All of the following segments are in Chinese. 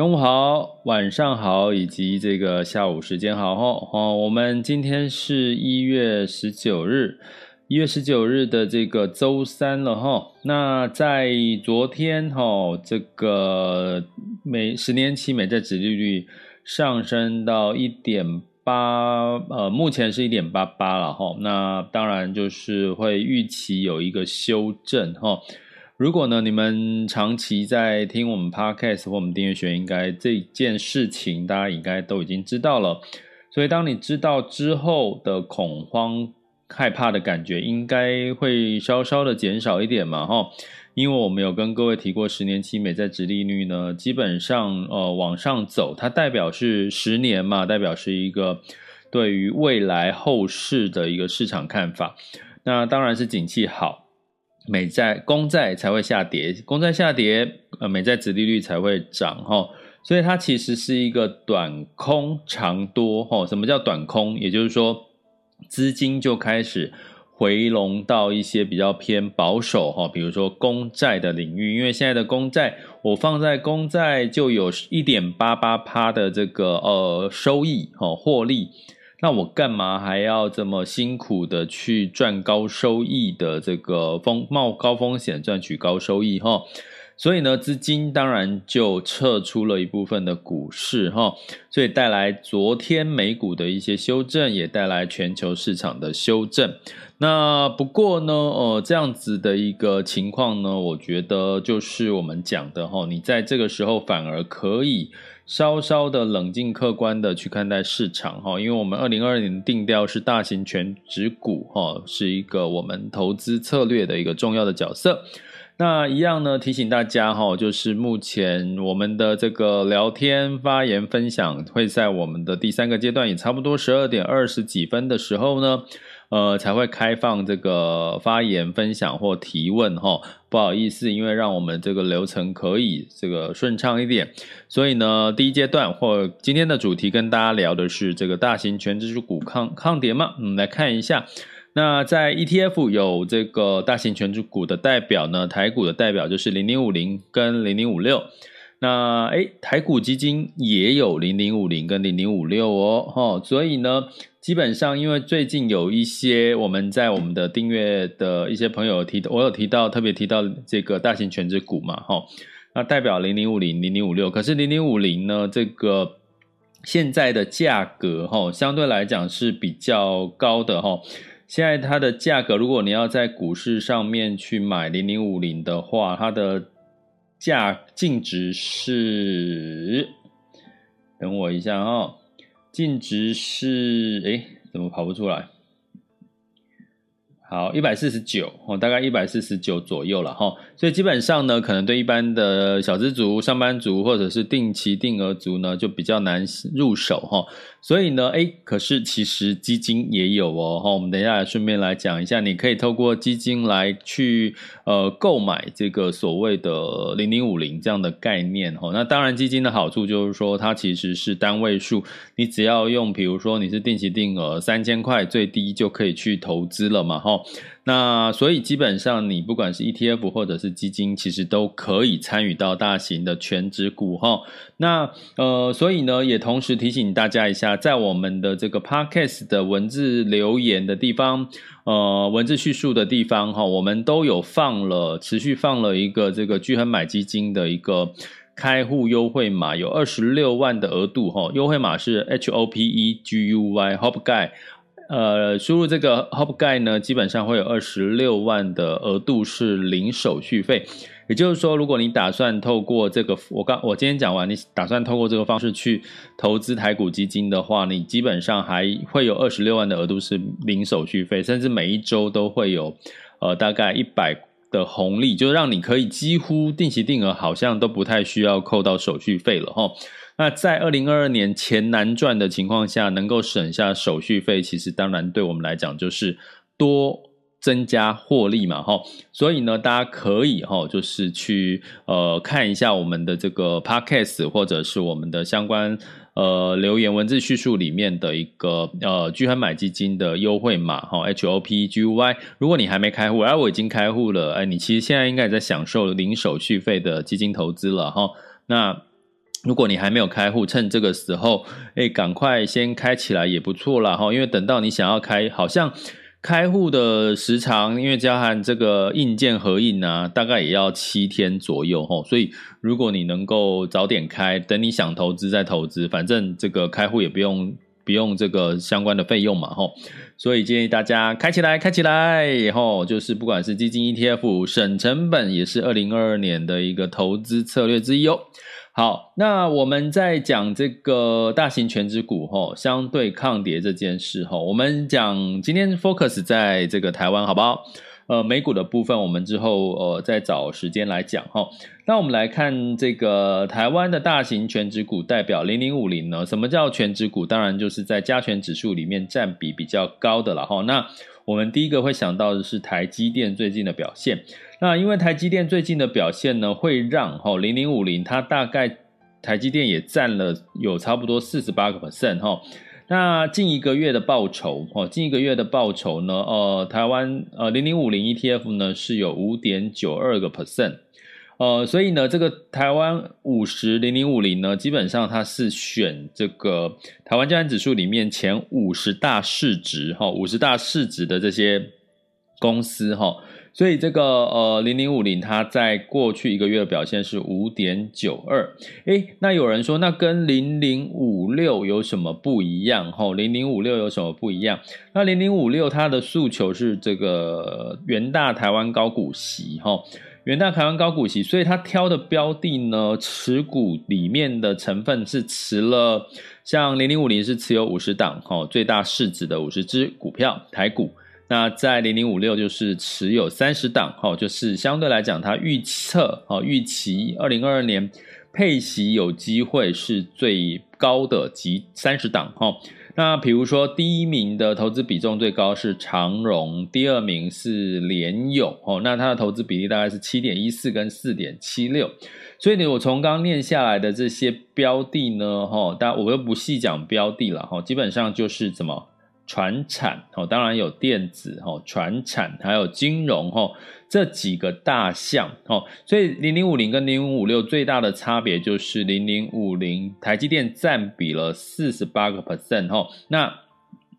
中午好，晚上好，以及这个下午时间好哈。哦，我们今天是一月十九日，一月十九日的这个周三了哈。那在昨天哈，这个美十年期美债殖利率上升到一点八，呃，目前是一点八八了哈。那当然就是会预期有一个修正哈。如果呢，你们长期在听我们 Podcast 或我们订阅学，应该这件事情大家应该都已经知道了。所以当你知道之后的恐慌、害怕的感觉，应该会稍稍的减少一点嘛，哈。因为我们有跟各位提过，十年期美债殖利率呢，基本上呃往上走，它代表是十年嘛，代表是一个对于未来后市的一个市场看法。那当然是景气好。美债、公债才会下跌，公债下跌，呃，美债殖利率才会涨哈，所以它其实是一个短空长多哈。什么叫短空？也就是说，资金就开始回笼到一些比较偏保守哈，比如说公债的领域，因为现在的公债，我放在公债就有一点八八趴的这个呃收益哈，获利。那我干嘛还要这么辛苦的去赚高收益的这个风冒高风险赚取高收益哈？所以呢，资金当然就撤出了一部分的股市哈，所以带来昨天美股的一些修正，也带来全球市场的修正。那不过呢，呃，这样子的一个情况呢，我觉得就是我们讲的哈，你在这个时候反而可以。稍稍的冷静客观的去看待市场哈，因为我们二零二二年定调是大型全指股哈，是一个我们投资策略的一个重要的角色。那一样呢，提醒大家哈，就是目前我们的这个聊天发言分享会在我们的第三个阶段，也差不多十二点二十几分的时候呢。呃，才会开放这个发言、分享或提问哈。不好意思，因为让我们这个流程可以这个顺畅一点，所以呢，第一阶段或今天的主题跟大家聊的是这个大型权值股抗抗跌嘛？我们来看一下。那在 ETF 有这个大型权值股的代表呢，台股的代表就是零零五零跟零零五六。那诶，台股基金也有零零五零跟零零五六哦，哈，所以呢。基本上，因为最近有一些我们在我们的订阅的一些朋友提，我有提到特别提到这个大型全职股嘛，哈，那代表零零五零、零零五六，可是零零五零呢，这个现在的价格哈，相对来讲是比较高的哈。现在它的价格，如果你要在股市上面去买零零五零的话，它的价净值是，等我一下啊。净值是诶，怎么跑不出来？好，一百四十九哦，大概一百四十九左右了哈。所以基本上呢，可能对一般的小资族、上班族或者是定期定额族呢，就比较难入手哈。所以呢，诶，可是其实基金也有哦哈。我们等一下顺便来讲一下，你可以透过基金来去呃购买这个所谓的零零五零这样的概念哈。那当然，基金的好处就是说，它其实是单位数，你只要用，比如说你是定期定额三千块最低就可以去投资了嘛哈。那所以基本上，你不管是 ETF 或者是基金，其实都可以参与到大型的全值股哈。那呃，所以呢，也同时提醒大家一下，在我们的这个 Podcast 的文字留言的地方，呃，文字叙述的地方哈，我们都有放了，持续放了一个这个巨亨买基金的一个开户优惠码有二十六万的额度哈，优惠码是 H O P E G U Y Hop Guy，呃，输入这个 Hop Guy 呢，基本上会有二十六万的额度是零手续费。也就是说，如果你打算透过这个，我刚我今天讲完，你打算透过这个方式去投资台股基金的话，你基本上还会有二十六万的额度是零手续费，甚至每一周都会有呃大概一百的红利，就让你可以几乎定期定额好像都不太需要扣到手续费了哈。那在二零二二年钱难赚的情况下，能够省下手续费，其实当然对我们来讲就是多。增加获利嘛，哈，所以呢，大家可以哈，就是去呃看一下我们的这个 podcast 或者是我们的相关呃留言文字叙述里面的一个呃巨亨买基金的优惠码哈，H O P G U Y。如果你还没开户，而我已经开户了，哎，你其实现在应该也在享受零手续费的基金投资了哈。那如果你还没有开户，趁这个时候，哎，赶快先开起来也不错啦哈，因为等到你想要开，好像。开户的时长，因为加上这个硬件核印啊，大概也要七天左右哈。所以如果你能够早点开，等你想投资再投资，反正这个开户也不用不用这个相关的费用嘛哈。所以建议大家开起来，开起来以后，就是不管是基金 ETF 省成本，也是二零二二年的一个投资策略之一哦。好，那我们在讲这个大型全值股吼，相对抗跌这件事吼，我们讲今天 focus 在这个台湾好不好？呃，美股的部分我们之后呃再找时间来讲哈。那我们来看这个台湾的大型全值股代表零零五零呢？什么叫全值股？当然就是在加权指数里面占比比较高的了哈。那我们第一个会想到的是台积电最近的表现。那因为台积电最近的表现呢，会让哈零零五零它大概台积电也占了有差不多四十八个 percent 哈。那近一个月的报酬哦，近一个月的报酬呢，呃，台湾呃零零五零 ETF 呢是有五点九二个 percent，呃，所以呢，这个台湾五十零零五零呢，基本上它是选这个台湾加权指数里面前五十大市值哈，五十大市值的这些公司哈。所以这个呃零零五零它在过去一个月的表现是五点九二，诶，那有人说那跟零零五六有什么不一样？吼，零零五六有什么不一样？那零零五六它的诉求是这个元大台湾高股息，吼，元大台湾高股息，所以它挑的标的呢，持股里面的成分是持了像零零五零是持有五十档，吼，最大市值的五十只股票台股。那在零零五六就是持有三十档，哈，就是相对来讲，它预测，哈，预期二零二二年配息有机会是最高的，即三十档，哈。那比如说第一名的投资比重最高是长荣，第二名是联咏，哦，那它的投资比例大概是七点一四跟四点七六。所以呢，我从刚念下来的这些标的呢，哈，但我又不细讲标的了，哈，基本上就是怎么。传产哦，当然有电子哦，传产还有金融哦，这几个大项哦，所以零零五零跟零零五六最大的差别就是零零五零台积电占比了四十八个 percent 哦，那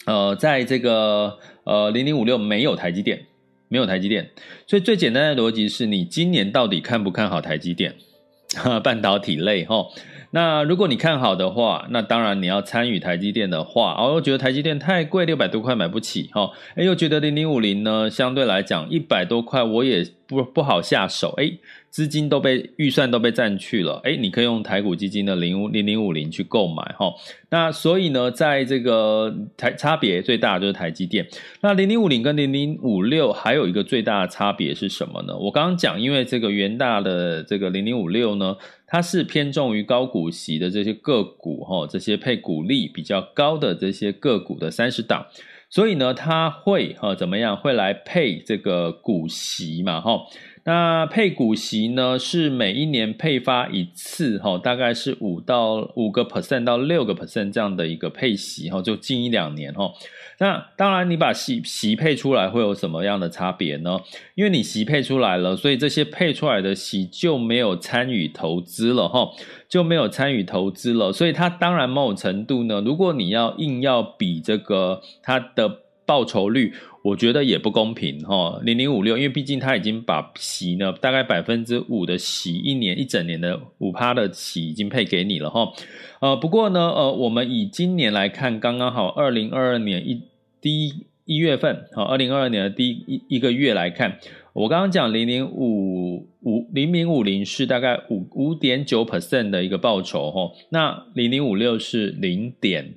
呃，在这个呃零零五六没有台积电，没有台积电，所以最简单的逻辑是你今年到底看不看好台积电？半导体类哈。那如果你看好的话，那当然你要参与台积电的话，哦，我觉得台积电太贵，六百多块买不起哈，哎，又觉得零零五零呢，相对来讲一百多块我也不不好下手，哎。资金都被预算都被占去了，诶，你可以用台股基金的零五零零五零去购买哈。那所以呢，在这个台差别最大的就是台积电。那零零五零跟零零五六还有一个最大的差别是什么呢？我刚刚讲，因为这个元大的这个零零五六呢，它是偏重于高股息的这些个股哈，这些配股利比较高的这些个股的三十档，所以呢，它会哈怎么样？会来配这个股息嘛哈。那配股息呢，是每一年配发一次，哈，大概是五到五个 percent 到六个 percent 这样的一个配息，哈，就近一两年，哈。那当然，你把息息配出来会有什么样的差别呢？因为你息配出来了，所以这些配出来的息就没有参与投资了，哈，就没有参与投资了。所以它当然某种程度呢，如果你要硬要比这个它的。报酬率，我觉得也不公平哈，零零五六，因为毕竟它已经把息呢，大概百分之五的息，一年一整年的五趴的息已经配给你了哈。呃，不过呢，呃，我们以今年来看，刚刚好二零二二年一第一一月份，好，二零二二年的第一一个月来看，我刚刚讲零零五五零零五零是大概五五点九 percent 的一个报酬哈，那零零五六是零点。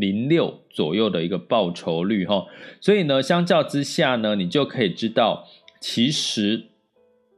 零六左右的一个报酬率哈，所以呢，相较之下呢，你就可以知道，其实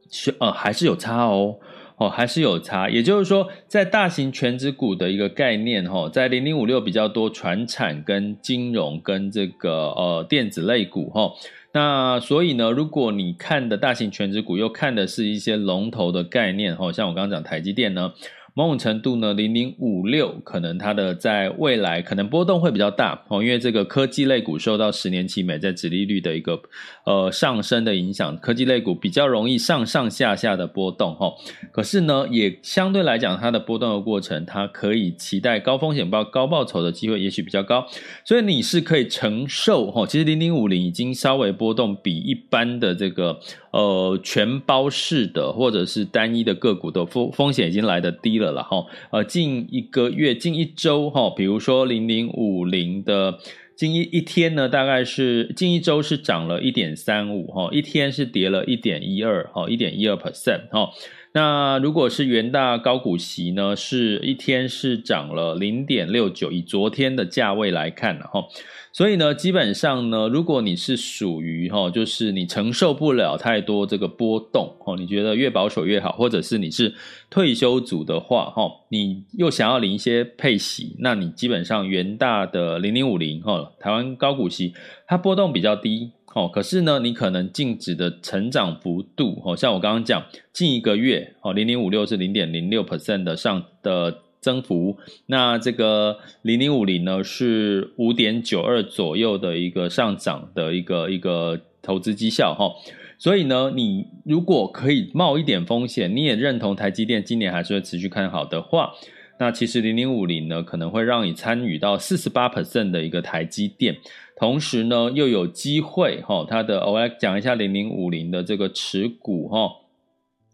是呃还是有差哦，哦还是有差。也就是说，在大型权值股的一个概念哈，在零零五六比较多传产跟金融跟这个呃电子类股哈，那所以呢，如果你看的大型权值股又看的是一些龙头的概念哈，像我刚刚讲台积电呢。某种程度呢，零零五六可能它的在未来可能波动会比较大哦，因为这个科技类股受到十年期美债殖利率的一个呃上升的影响，科技类股比较容易上上下下的波动哈。可是呢，也相对来讲，它的波动的过程，它可以期待高风险报高报酬的机会也许比较高，所以你是可以承受哈。其实零零五零已经稍微波动比一般的这个。呃，全包式的或者是单一的个股的风风险已经来的低了了哈。呃，近一个月、近一周哈，比如说零零五零的近一一天呢，大概是近一周是涨了一点三五哈，一天是跌了一点一二哈，一点一二 percent 哈。那如果是元大高股息呢，是一天是涨了零点六九，以昨天的价位来看哈。所以呢，基本上呢，如果你是属于哈，就是你承受不了太多这个波动哦，你觉得越保守越好，或者是你是退休族的话哈，你又想要领一些配息，那你基本上元大的零零五零哈，台湾高股息，它波动比较低哦，可是呢，你可能净值的成长幅度哦，像我刚刚讲，近一个月哦，零零五六是零点零六 percent 的上的。增幅，那这个零零五零呢是五点九二左右的一个上涨的一个一个投资绩效哈，所以呢，你如果可以冒一点风险，你也认同台积电今年还是会持续看好的话，那其实零零五零呢可能会让你参与到四十八 percent 的一个台积电，同时呢又有机会哈，它的我来讲一下零零五零的这个持股哈。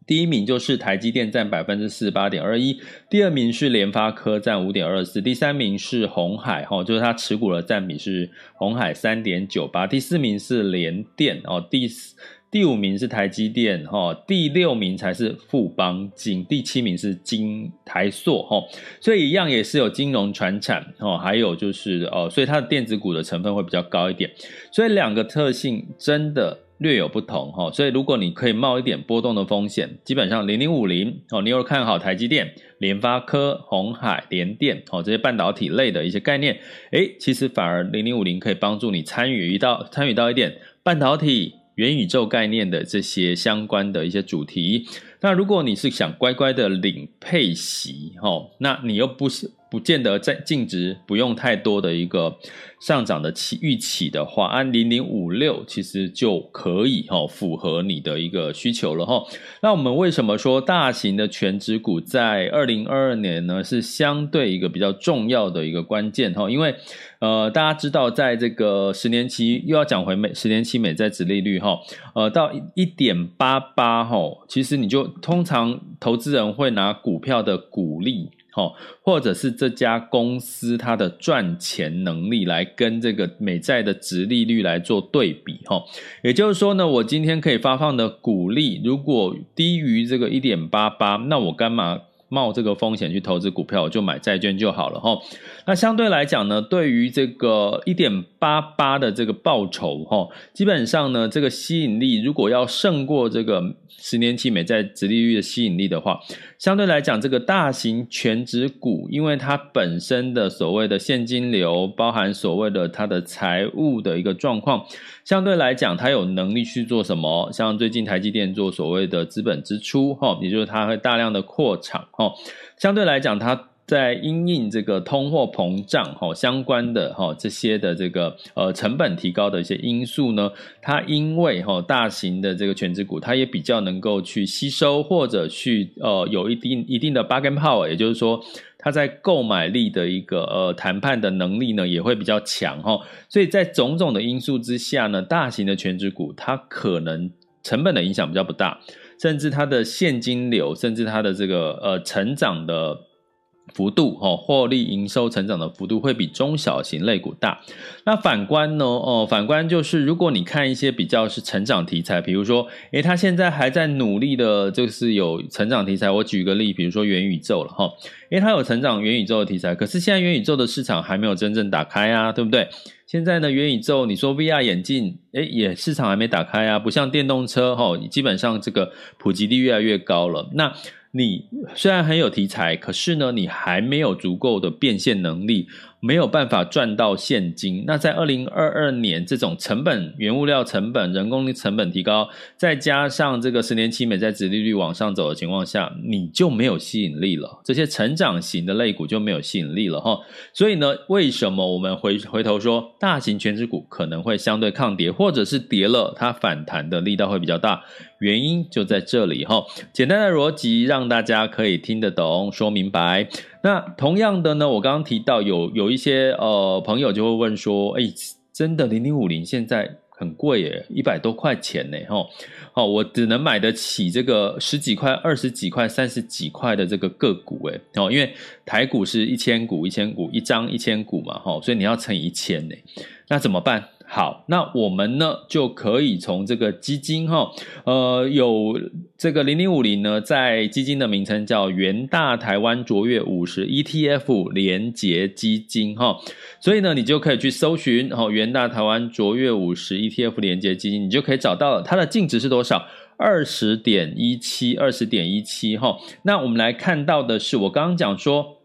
第一名就是台积电占百分之四十八点二一，第二名是联发科占五点二四，第三名是鸿海哈，就是它持股的占比是鸿海三点九八，第四名是联电哦，第四第五名是台积电哈，第六名才是富邦金，第七名是金台塑哈，所以一样也是有金融传产哦，还有就是哦，所以它的电子股的成分会比较高一点，所以两个特性真的。略有不同哈，所以如果你可以冒一点波动的风险，基本上零零五零哦，你有看好台积电、联发科、鸿海、联电哦这些半导体类的一些概念，诶，其实反而零零五零可以帮助你参与一到参与到一点半导体、元宇宙概念的这些相关的一些主题。那如果你是想乖乖的领配息哈，那你又不是。不见得在净值不用太多的一个上涨的期预期的话，按零零五六其实就可以哈，符合你的一个需求了哈。那我们为什么说大型的全值股在二零二二年呢？是相对一个比较重要的一个关键哈，因为呃大家知道，在这个十年期又要讲回美十年期美债殖利率哈，呃到一点八八哈，其实你就通常投资人会拿股票的股利。哈，或者是这家公司它的赚钱能力来跟这个美债的殖利率来做对比，哈，也就是说呢，我今天可以发放的股利如果低于这个一点八八，那我干嘛冒这个风险去投资股票？我就买债券就好了，哈。那相对来讲呢，对于这个一点八八的这个报酬，哈，基本上呢，这个吸引力如果要胜过这个。十年期美债直利率的吸引力的话，相对来讲，这个大型全职股，因为它本身的所谓的现金流，包含所谓的它的财务的一个状况，相对来讲，它有能力去做什么？像最近台积电做所谓的资本支出，哈，也就是它会大量的扩厂，哈，相对来讲，它。在因应这个通货膨胀哈相关的哈这些的这个呃成本提高的一些因素呢，它因为哈大型的这个权值股，它也比较能够去吸收或者去呃有一定一定的 bargain power，也就是说它在购买力的一个呃谈判的能力呢也会比较强哈。所以在种种的因素之下呢，大型的权值股它可能成本的影响比较不大，甚至它的现金流，甚至它的这个呃成长的。幅度哦，获利营收成长的幅度会比中小型类股大。那反观呢？哦，反观就是，如果你看一些比较是成长题材，比如说，诶，它现在还在努力的，就是有成长题材。我举个例，比如说元宇宙了哈，诶，它有成长元宇宙的题材，可是现在元宇宙的市场还没有真正打开啊，对不对？现在呢，元宇宙，你说 VR 眼镜，诶，也市场还没打开啊，不像电动车哈，基本上这个普及率越来越高了。那你虽然很有题材，可是呢，你还没有足够的变现能力。没有办法赚到现金，那在二零二二年这种成本、原物料成本、人工成本提高，再加上这个十年期美债殖利率往上走的情况下，你就没有吸引力了。这些成长型的类股就没有吸引力了哈。所以呢，为什么我们回回头说大型全值股可能会相对抗跌，或者是跌了它反弹的力道会比较大？原因就在这里哈。简单的逻辑让大家可以听得懂、说明白。那同样的呢，我刚刚提到有有一些呃朋友就会问说，哎，真的零零五零现在很贵耶，一百多块钱呢，哈，好，我只能买得起这个十几块、二十几块、三十几块的这个个股，哎，哦，因为台股是一千股、一千股一张一千股嘛，哈，所以你要乘以一千呢，那怎么办？好，那我们呢就可以从这个基金哈，呃，有这个零零五零呢，在基金的名称叫元大台湾卓越五十 ETF 连结基金哈，所以呢，你就可以去搜寻哦，元大台湾卓越五十 ETF 连结基金，你就可以找到了它的净值是多少？二十点一七，二十点一七哈。那我们来看到的是，我刚刚讲说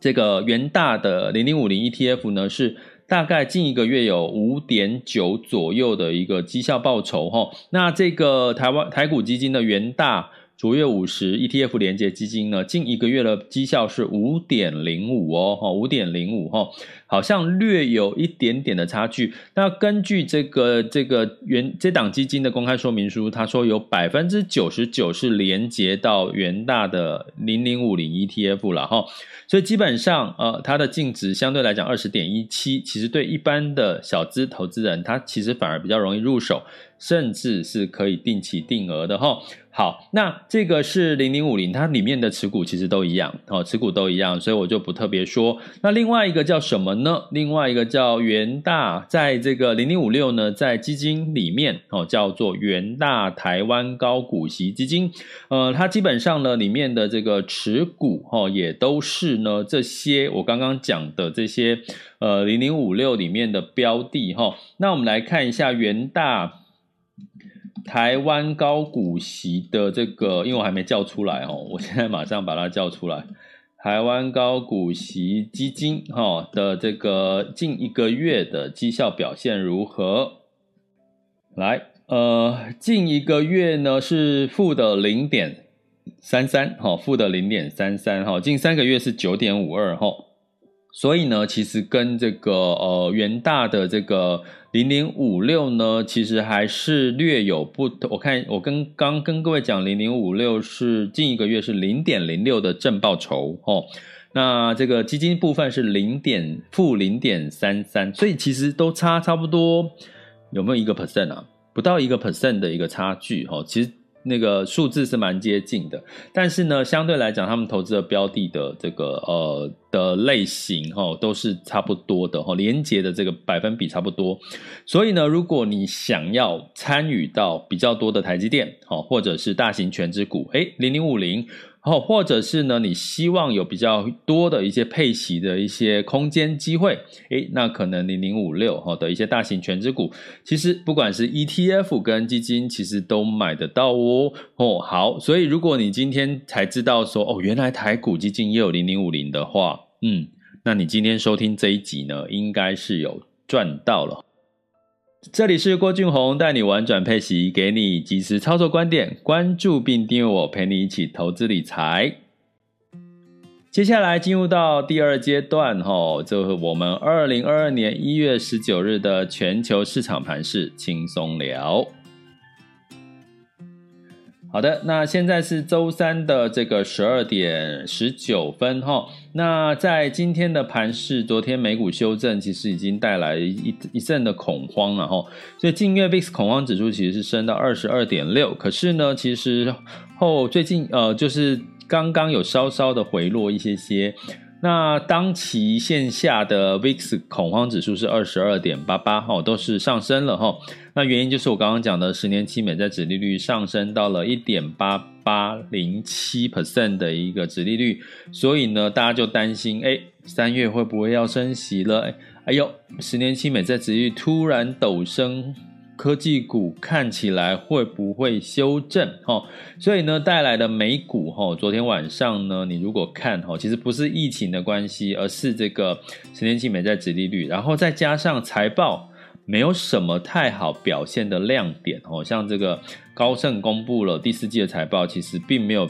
这个元大的零零五零 ETF 呢是。大概近一个月有五点九左右的一个绩效报酬哈，那这个台湾台股基金的元大卓越五十 ETF 连接基金呢，近一个月的绩效是五点零五哦，哈，五点零五哈，好像略有一点点的差距。那根据这个这个原这档基金的公开说明书，他说有百分之九十九是连接到元大的零零五零 ETF 了哈。所以基本上，呃，它的净值相对来讲二十点一七，其实对一般的小资投资人，他其实反而比较容易入手，甚至是可以定期定额的哈。好，那这个是零零五零，它里面的持股其实都一样，哦，持股都一样，所以我就不特别说。那另外一个叫什么呢？另外一个叫元大，在这个零零五六呢，在基金里面哦，叫做元大台湾高股息基金。呃，它基本上呢，里面的这个持股哦，也都是呢这些我刚刚讲的这些呃零零五六里面的标的哈。那我们来看一下元大。台湾高股息的这个，因为我还没叫出来哦，我现在马上把它叫出来。台湾高股息基金哈的这个近一个月的绩效表现如何？来，呃，近一个月呢是负的零点三三，哈，负的零点三三，哈，近三个月是九点五二，哈。所以呢，其实跟这个呃元大的这个零零五六呢，其实还是略有不同。我看我跟刚跟各位讲，零零五六是近一个月是零点零六的正报酬哦。那这个基金部分是零点负零点三三，所以其实都差差不多，有没有一个 percent 啊？不到一个 percent 的一个差距哦。其实。那个数字是蛮接近的，但是呢，相对来讲，他们投资的标的的这个呃的类型哈，都是差不多的哈，连结的这个百分比差不多。所以呢，如果你想要参与到比较多的台积电，哈，或者是大型全值股，诶，零零五零。哦，或者是呢，你希望有比较多的一些配息的一些空间机会，诶，那可能零零五六哈的一些大型全值股，其实不管是 ETF 跟基金，其实都买得到哦。哦，好，所以如果你今天才知道说，哦，原来台股基金也有零零五零的话，嗯，那你今天收听这一集呢，应该是有赚到了。这里是郭俊宏带你玩转配息，给你及时操作观点，关注并订阅我，陪你一起投资理财。接下来进入到第二阶段，哈，就是我们二零二二年一月十九日的全球市场盘势轻松聊。好的，那现在是周三的这个十二点十九分哈。那在今天的盘势，昨天美股修正，其实已经带来一一阵的恐慌了哈。所以近月 VIX 恐慌指数其实是升到二十二点六，可是呢，其实后最近呃，就是刚刚有稍稍的回落一些些。那当期线下的 VIX 恐慌指数是二十二点八八哈，都是上升了哈。那原因就是我刚刚讲的十年期美债殖利率上升到了一点八八零七 percent 的一个殖利率，所以呢，大家就担心，哎，三月会不会要升息了？哎呦，十年期美债殖利率突然陡升。科技股看起来会不会修正？哈，所以呢，带来的美股哈，昨天晚上呢，你如果看哈，其实不是疫情的关系，而是这个十年期美债殖利率，然后再加上财报没有什么太好表现的亮点哦，像这个高盛公布了第四季的财报，其实并没有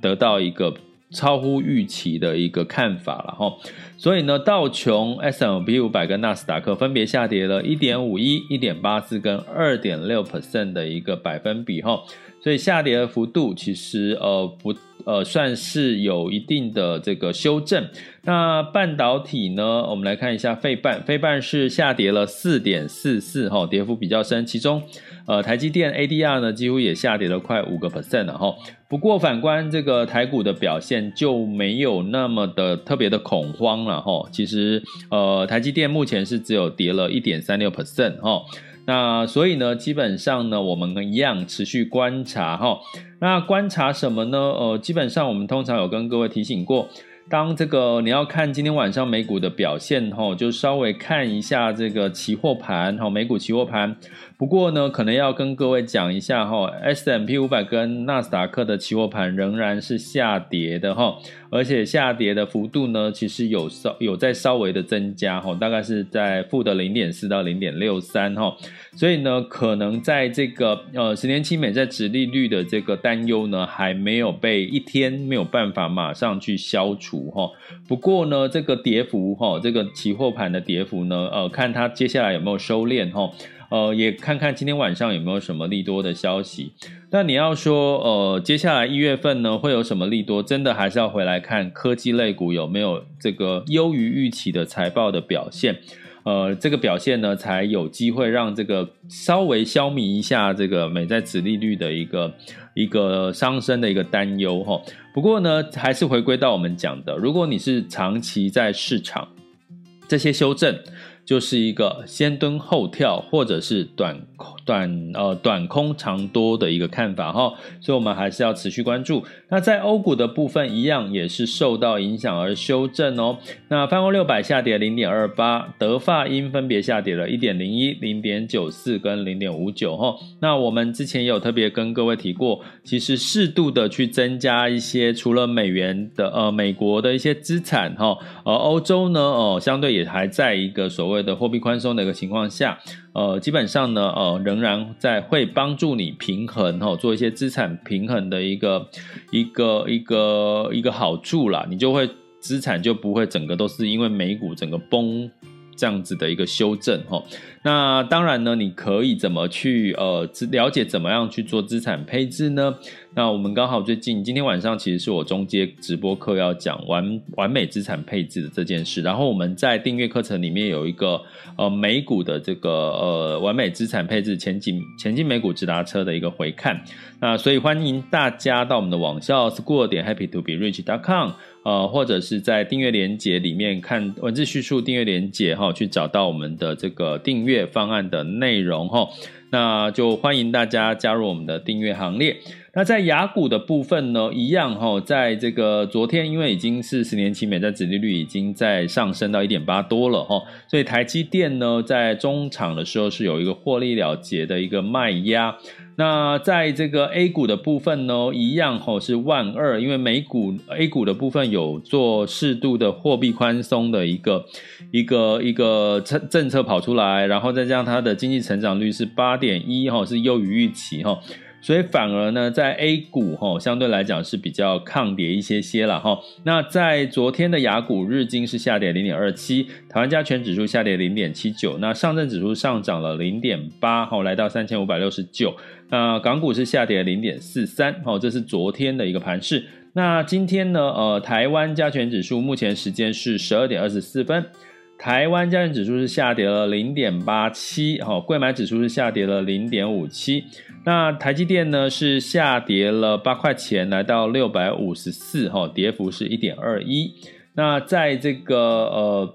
得到一个。超乎预期的一个看法了哈，所以呢，道琼、s m p 五百跟纳斯达克分别下跌了一点五一、一点八四跟二点六 percent 的一个百分比哈，所以下跌的幅度其实呃不呃算是有一定的这个修正。那半导体呢，我们来看一下费半，费半是下跌了四点四四哈，跌幅比较深，其中。呃，台积电 ADR 呢，几乎也下跌了快五个 percent 了哈。不过反观这个台股的表现就没有那么的特别的恐慌了哈。其实呃，台积电目前是只有跌了一点三六 percent 哈。那所以呢，基本上呢，我们一样持续观察哈。那观察什么呢？呃，基本上我们通常有跟各位提醒过。当这个你要看今天晚上美股的表现吼，就稍微看一下这个期货盘哈，美股期货盘。不过呢，可能要跟各位讲一下吼，S&P 五百跟纳斯达克的期货盘仍然是下跌的哈，而且下跌的幅度呢，其实有稍有在稍微的增加哈，大概是在负的零点四到零点六三哈。所以呢，可能在这个呃十年期美债殖利率的这个担忧呢，还没有被一天没有办法马上去消除哈。不过呢，这个跌幅哈，这个期货盘的跌幅呢，呃，看它接下来有没有收敛哈，呃，也看看今天晚上有没有什么利多的消息。那你要说呃，接下来一月份呢会有什么利多？真的还是要回来看科技类股有没有这个优于预期的财报的表现。呃，这个表现呢，才有机会让这个稍微消弭一下这个美债子利率的一个一个上升的一个担忧哈。不过呢，还是回归到我们讲的，如果你是长期在市场，这些修正就是一个先蹲后跳，或者是短空。短呃短空长多的一个看法哈，所以我们还是要持续关注。那在欧股的部分一样也是受到影响而修正哦。那泛欧六百下跌零点二八，德法英分别下跌了一点零一、零点九四跟零点五九哈。那我们之前也有特别跟各位提过，其实适度的去增加一些除了美元的呃美国的一些资产哈，而欧洲呢哦、相对也还在一个所谓谓的货币宽松的一个情况下。呃，基本上呢，呃，仍然在会帮助你平衡哈，做一些资产平衡的一个一个一个一个好处啦，你就会资产就不会整个都是因为美股整个崩这样子的一个修正哈。那当然呢，你可以怎么去呃了解怎么样去做资产配置呢？那我们刚好最近今天晚上其实是我中阶直播课要讲完完美资产配置的这件事，然后我们在订阅课程里面有一个呃美股的这个呃完美资产配置前景前进美股直达车的一个回看，那所以欢迎大家到我们的网校 school 点 happy to be rich dot com 呃或者是在订阅连接里面看文字叙述订阅连接哈，去找到我们的这个订阅方案的内容哈，那就欢迎大家加入我们的订阅行列。那在雅股的部分呢，一样哈，在这个昨天，因为已经是十年期美债殖利率已经在上升到一点八多了哈，所以台积电呢在中场的时候是有一个获利了结的一个卖压。那在这个 A 股的部分呢，一样哈是万二，因为美股 A 股的部分有做适度的货币宽松的一个一个一个政政策跑出来，然后再加上它的经济成长率是八点一哈，是优于预期哈。所以反而呢，在 A 股哈，相对来讲是比较抗跌一些些了哈。那在昨天的雅股，日经是下跌零点二七，台湾加权指数下跌零点七九，那上证指数上涨了零点八，哈，来到三千五百六十九。那港股是下跌零点四三，哈，这是昨天的一个盘势。那今天呢，呃，台湾加权指数目前时间是十二点二十四分。台湾加权指数是下跌了零点八七，哈，柜买指数是下跌了零点五七。那台积电呢是下跌了八块钱，来到六百五十四，哈，跌幅是一点二一。那在这个呃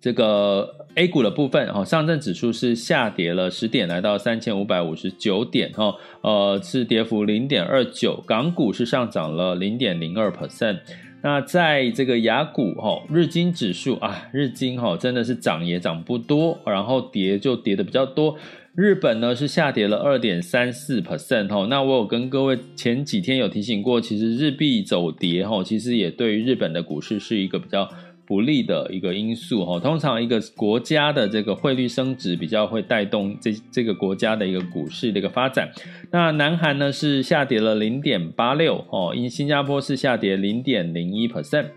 这个 A 股的部分，哈，上证指数是下跌了十点，来到三千五百五十九点，哈，呃是跌幅零点二九。港股是上涨了零点零二 percent。那在这个雅股哈，日经指数啊，日经哈真的是涨也涨不多，然后跌就跌的比较多。日本呢是下跌了二点三四 percent 哈。那我有跟各位前几天有提醒过，其实日币走跌哈，其实也对于日本的股市是一个比较。不利的一个因素哈，通常一个国家的这个汇率升值比较会带动这这个国家的一个股市的一个发展。那南韩呢是下跌了零点八六哦，因新加坡是下跌零点零一 percent。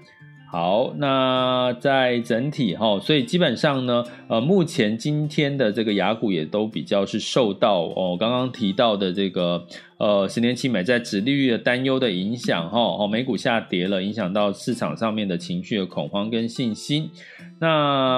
好，那在整体哈，所以基本上呢，呃，目前今天的这个雅股也都比较是受到哦，刚刚提到的这个呃十年期美债殖利率的担忧的影响哈，哦，美股下跌了，影响到市场上面的情绪的恐慌跟信心。那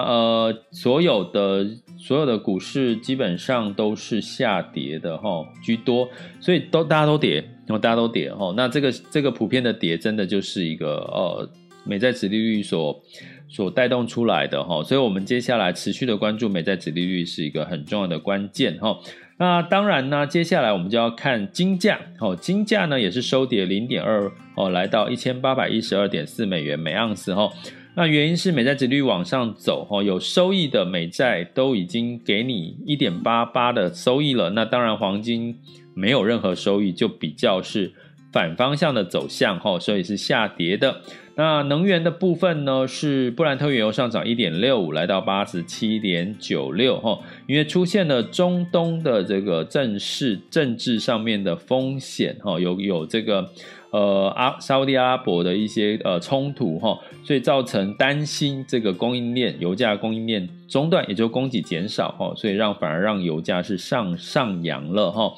呃，所有的所有的股市基本上都是下跌的哈居多，所以都大家都跌，然后大家都跌哈，那这个这个普遍的跌，真的就是一个呃。美债殖利率所所带动出来的哈，所以我们接下来持续的关注美债殖利率是一个很重要的关键哈。那当然呢，接下来我们就要看金价哦，金价呢也是收跌零点二哦，来到一千八百一十二点四美元每盎司哈。那原因是美债殖率往上走哈，有收益的美债都已经给你一点八八的收益了，那当然黄金没有任何收益，就比较是反方向的走向哈，所以是下跌的。那能源的部分呢，是布兰特原油上涨一点六五，来到八十七点九六哈，因为出现了中东的这个政事政治上面的风险哈，有有这个呃阿沙地阿拉伯的一些呃冲突哈，所以造成担心这个供应链油价供应链中断，也就供给减少哈，所以让反而让油价是上上扬了哈，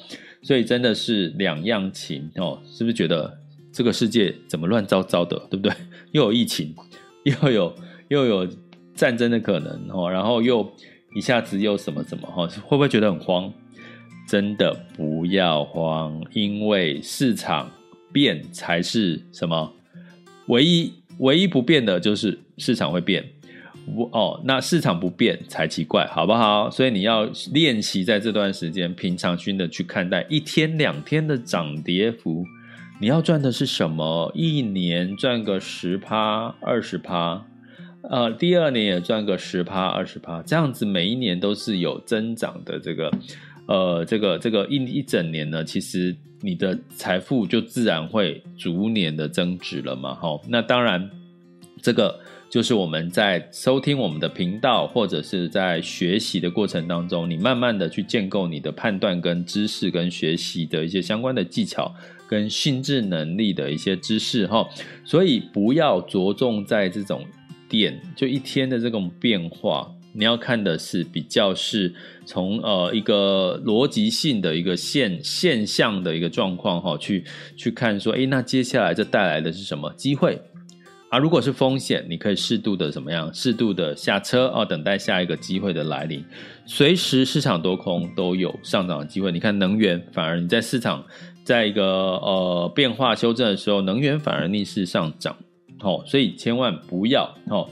所以真的是两样情哦，是不是觉得？这个世界怎么乱糟糟的，对不对？又有疫情，又有又有战争的可能哦，然后又一下子又什么什么哈，会不会觉得很慌？真的不要慌，因为市场变才是什么？唯一唯一不变的就是市场会变，哦，那市场不变才奇怪，好不好？所以你要练习在这段时间平常心的去看待一天两天的涨跌幅。你要赚的是什么？一年赚个十趴、二十趴，呃，第二年也赚个十趴、二十趴，这样子每一年都是有增长的。这个，呃，这个这个一一整年呢，其实你的财富就自然会逐年的增值了嘛。好，那当然，这个就是我们在收听我们的频道或者是在学习的过程当中，你慢慢的去建构你的判断跟知识跟学习的一些相关的技巧。跟心智能力的一些知识哈，所以不要着重在这种点，就一天的这种变化，你要看的是比较是从呃一个逻辑性的一个现现象的一个状况哈，去去看说，诶，那接下来这带来的是什么机会啊？如果是风险，你可以适度的怎么样？适度的下车哦，等待下一个机会的来临。随时市场多空都有上涨的机会。你看能源，反而你在市场。在一个呃变化修正的时候，能源反而逆势上涨，哦，所以千万不要哦，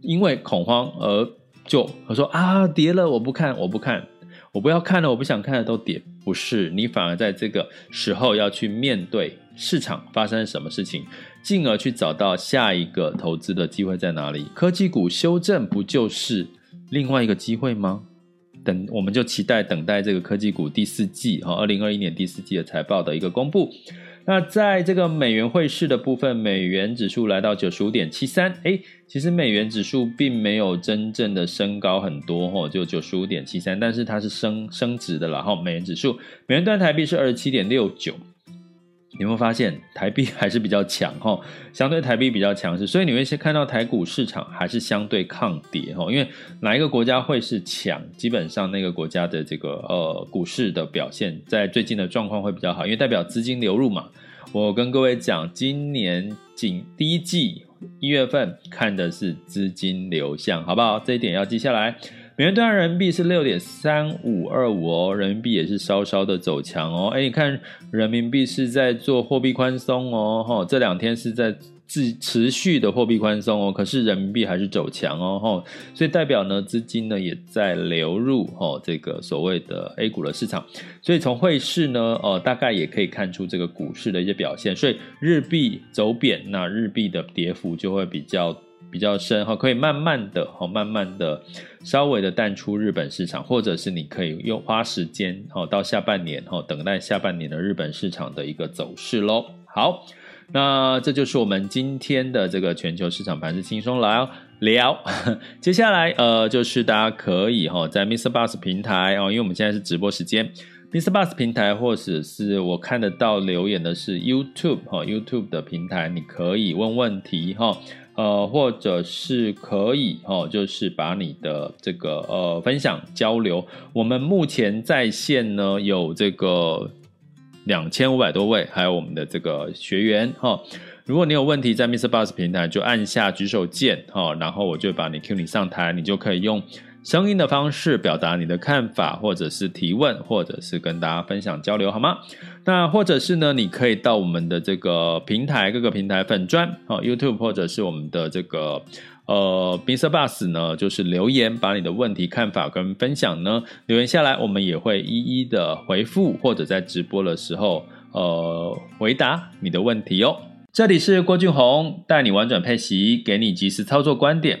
因为恐慌而就我说啊跌了，我不看，我不看，我不要看了，我不想看了都跌，不是，你反而在这个时候要去面对市场发生什么事情，进而去找到下一个投资的机会在哪里。科技股修正不就是另外一个机会吗？等，我们就期待等待这个科技股第四季哈，二零二一年第四季的财报的一个公布。那在这个美元汇市的部分，美元指数来到九十五点七三，诶，其实美元指数并没有真正的升高很多哈，就九十五点七三，但是它是升升值的了哈。美元指数，美元兑台币是二十七点六九。你会发现台币还是比较强哈，相对台币比较强势，所以你会先看到台股市场还是相对抗跌哈，因为哪一个国家会是强，基本上那个国家的这个呃股市的表现在最近的状况会比较好，因为代表资金流入嘛。我跟各位讲，今年仅第一季一月份看的是资金流向，好不好？这一点要记下来。美元兑人民币是六点三五二五哦，人民币也是稍稍的走强哦。哎，你看人民币是在做货币宽松哦，哈，这两天是在自持续的货币宽松哦，可是人民币还是走强哦，哈，所以代表呢资金呢也在流入哦这个所谓的 A 股的市场，所以从汇市呢，呃，大概也可以看出这个股市的一些表现，所以日币走贬，那日币的跌幅就会比较。比较深哈，可以慢慢的哈，慢慢的稍微的淡出日本市场，或者是你可以用花时间哈，到下半年哈，等待下半年的日本市场的一个走势喽。好，那这就是我们今天的这个全球市场盘势轻松聊聊。接下来呃，就是大家可以哈，在 Mr. Bus 平台哦，因为我们现在是直播时间，Mr. Bus 平台或者是我看得到留言的是 YouTube 哈，YouTube 的平台，你可以问问题哈。呃，或者是可以哦，就是把你的这个呃分享交流。我们目前在线呢有这个两千五百多位，还有我们的这个学员哈、如果你有问题，在 Mr. Bus 平台就按下举手键哈、然后我就把你 Q 你上台，你就可以用。声音的方式表达你的看法，或者是提问，或者是跟大家分享交流，好吗？那或者是呢，你可以到我们的这个平台，各个平台粉专哦，YouTube 或者是我们的这个呃 Mr. Bus 呢，就是留言，把你的问题、看法跟分享呢留言下来，我们也会一一的回复，或者在直播的时候呃回答你的问题哦。这里是郭俊宏，带你玩转配息，给你及时操作观点。